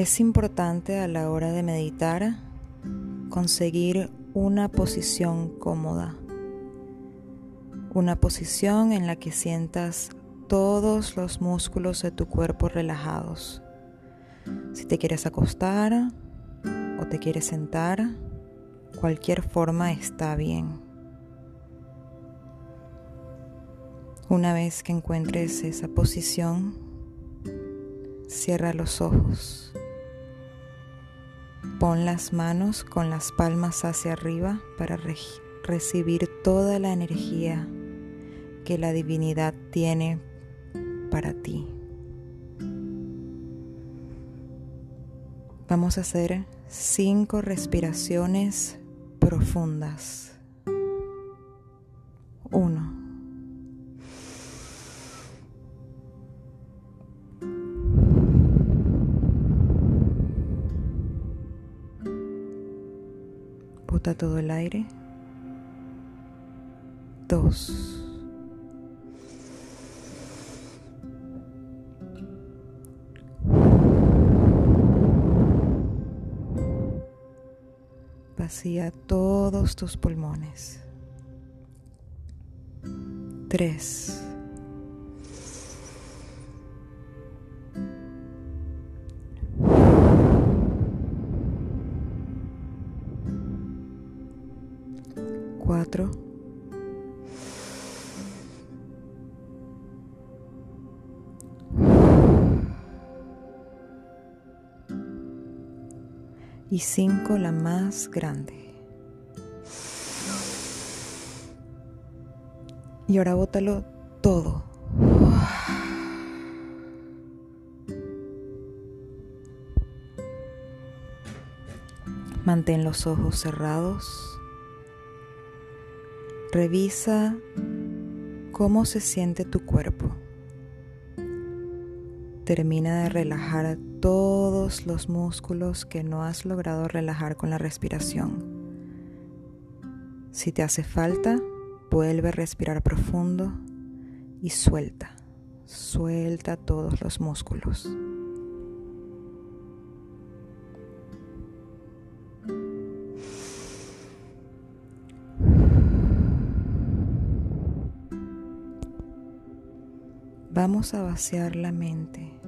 Es importante a la hora de meditar conseguir una posición cómoda, una posición en la que sientas todos los músculos de tu cuerpo relajados. Si te quieres acostar o te quieres sentar, cualquier forma está bien. Una vez que encuentres esa posición, cierra los ojos. Pon las manos con las palmas hacia arriba para recibir toda la energía que la divinidad tiene para ti. Vamos a hacer cinco respiraciones profundas. Uno. Bota todo el aire. Dos. Vacía todos tus pulmones. Tres. Y cinco la más grande. Y ahora bótalo todo. Mantén los ojos cerrados. Revisa cómo se siente tu cuerpo. Termina de relajar todos los músculos que no has logrado relajar con la respiración. Si te hace falta, vuelve a respirar profundo y suelta, suelta todos los músculos. Vamos a vaciar la mente.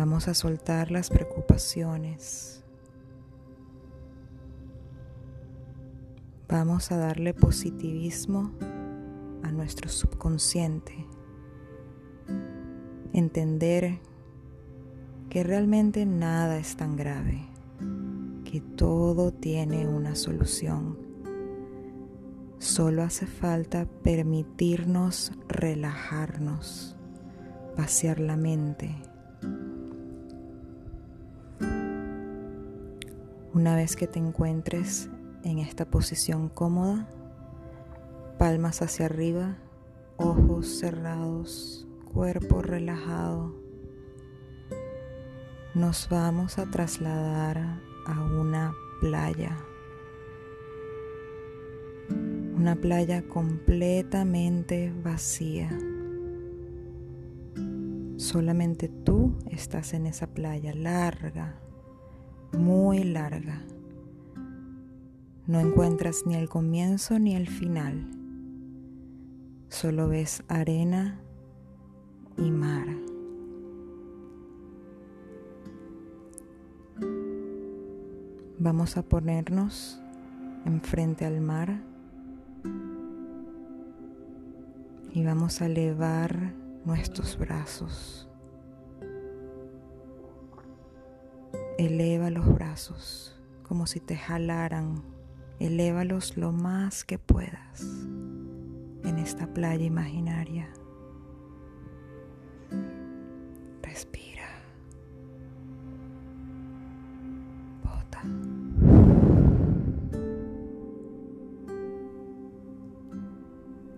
Vamos a soltar las preocupaciones. Vamos a darle positivismo a nuestro subconsciente. Entender que realmente nada es tan grave, que todo tiene una solución Solo hace falta permitirnos relajarnos, vaciar la mente. Una vez que te encuentres en esta posición cómoda, palmas hacia arriba, ojos cerrados, cuerpo relajado, nos vamos a trasladar a una playa. Una playa completamente vacía. Solamente tú estás en esa playa larga, muy larga. No encuentras ni el comienzo ni el final. Solo ves arena y mar. Vamos a ponernos enfrente al mar y vamos a elevar nuestros brazos. Eleva los brazos como si te jalaran. Elévalos lo más que puedas en esta playa imaginaria. Respira. Bota.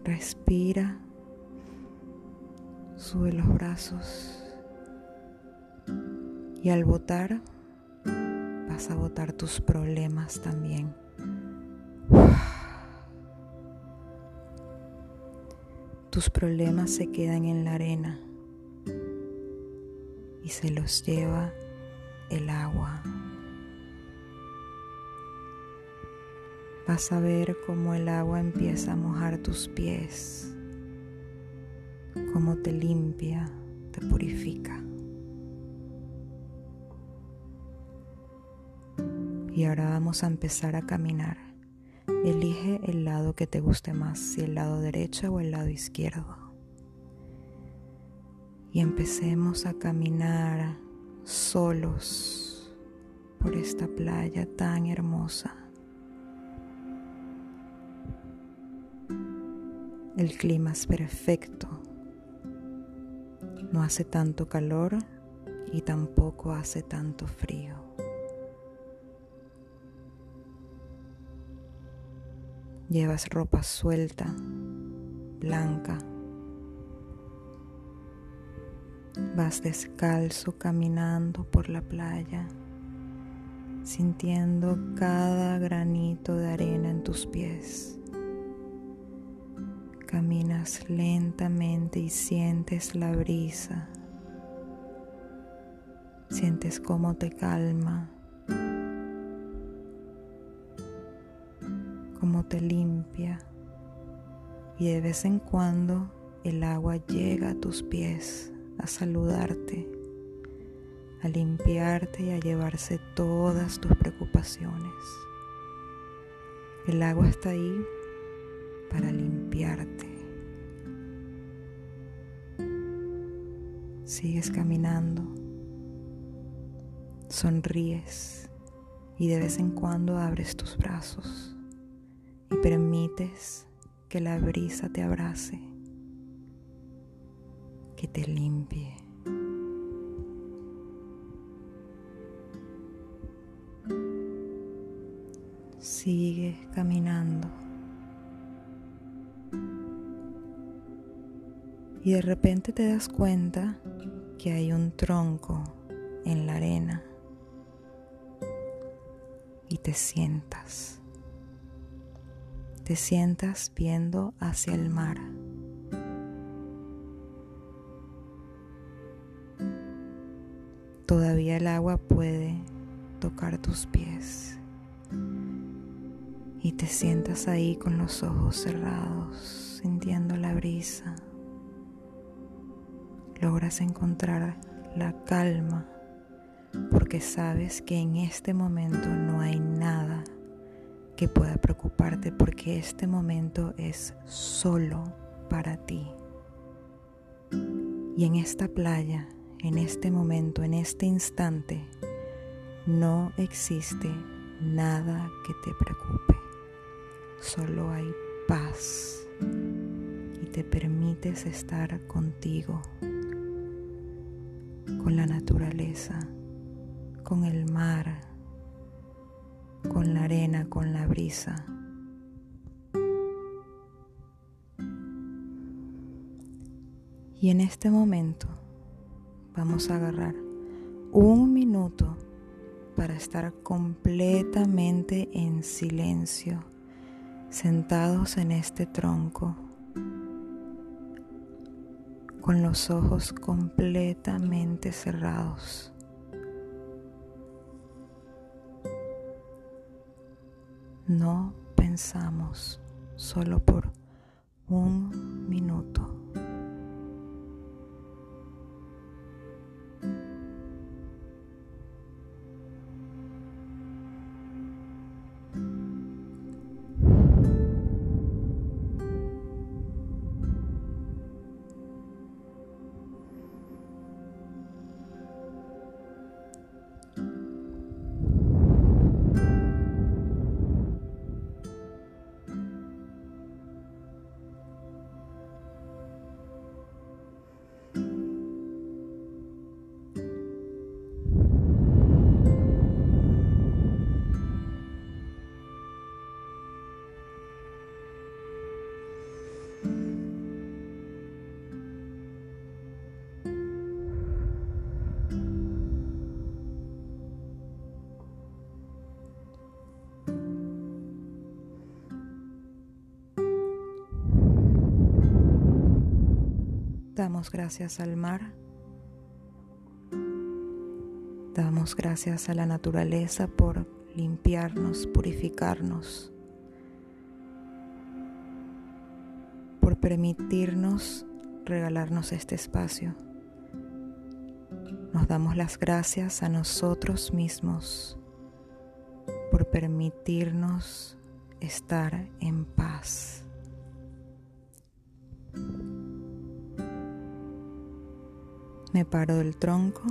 Respira. Sube los brazos. Y al botar, vas a botar tus problemas también. Tus problemas se quedan en la arena. se los lleva el agua. Vas a ver cómo el agua empieza a mojar tus pies, cómo te limpia, te purifica. Y ahora vamos a empezar a caminar. Elige el lado que te guste más, si el lado derecho o el lado izquierdo. Y empecemos a caminar solos por esta playa tan hermosa. El clima es perfecto. No hace tanto calor y tampoco hace tanto frío. Llevas ropa suelta, blanca. Vas descalzo caminando por la playa, sintiendo cada granito de arena en tus pies. Caminas lentamente y sientes la brisa. Sientes cómo te calma, cómo te limpia. Y de vez en cuando el agua llega a tus pies a saludarte, a limpiarte y a llevarse todas tus preocupaciones. El agua está ahí para limpiarte. Sigues caminando, sonríes y de vez en cuando abres tus brazos y permites que la brisa te abrace, que te limpie. Sigue caminando. y de repente te das cuenta que hay un tronco en la arena y te sientas. Te sientas viendo hacia el mar. Todavía el agua puede tocar tus pies y te sientas ahí con los ojos cerrados, sintiendo la brisa logras encontrar la calma porque sabes que en este momento no hay nada que pueda preocuparte porque este momento es solo para ti. Y en esta playa, en este momento, en este instante, no existe nada que te preocupe. Solo hay paz y te permites estar contigo con la naturaleza, con el mar, con la arena, con la brisa. Y en este momento vamos a agarrar un minuto para estar completamente en silencio, sentados en este tronco con los ojos completamente cerrados. No pensamos solo por un minuto. Damos gracias al mar Damos gracias a la naturaleza por limpiarnos, purificarnos, por permitirnos regalarnos este espacio. Nos damos las gracias a nosotros mismos por permitirnos estar en paz. Me paro del tronco,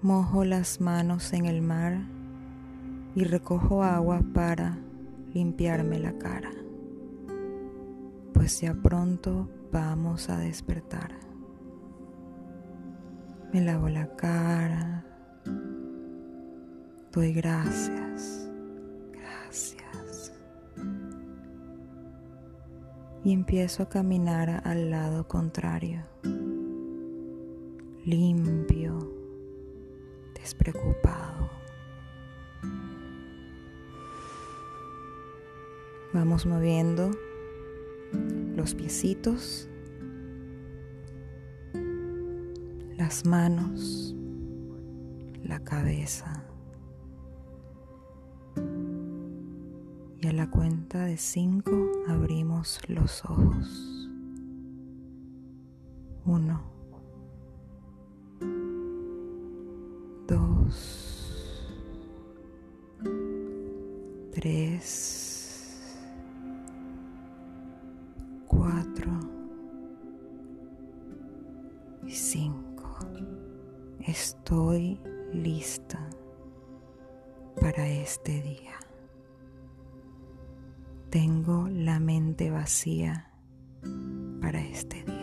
mojo las manos en el mar y recojo agua para limpiarme la cara, pues ya pronto vamos a despertar. Me lavo la cara, doy gracias, gracias. Y empiezo a caminar al lado contrario limpio, despreocupado. Vamos moviendo los piecitos, las manos, la cabeza. Y a la cuenta de cinco abrimos los ojos. Uno. 5. Estoy lista para este día. Tengo la mente vacía para este día.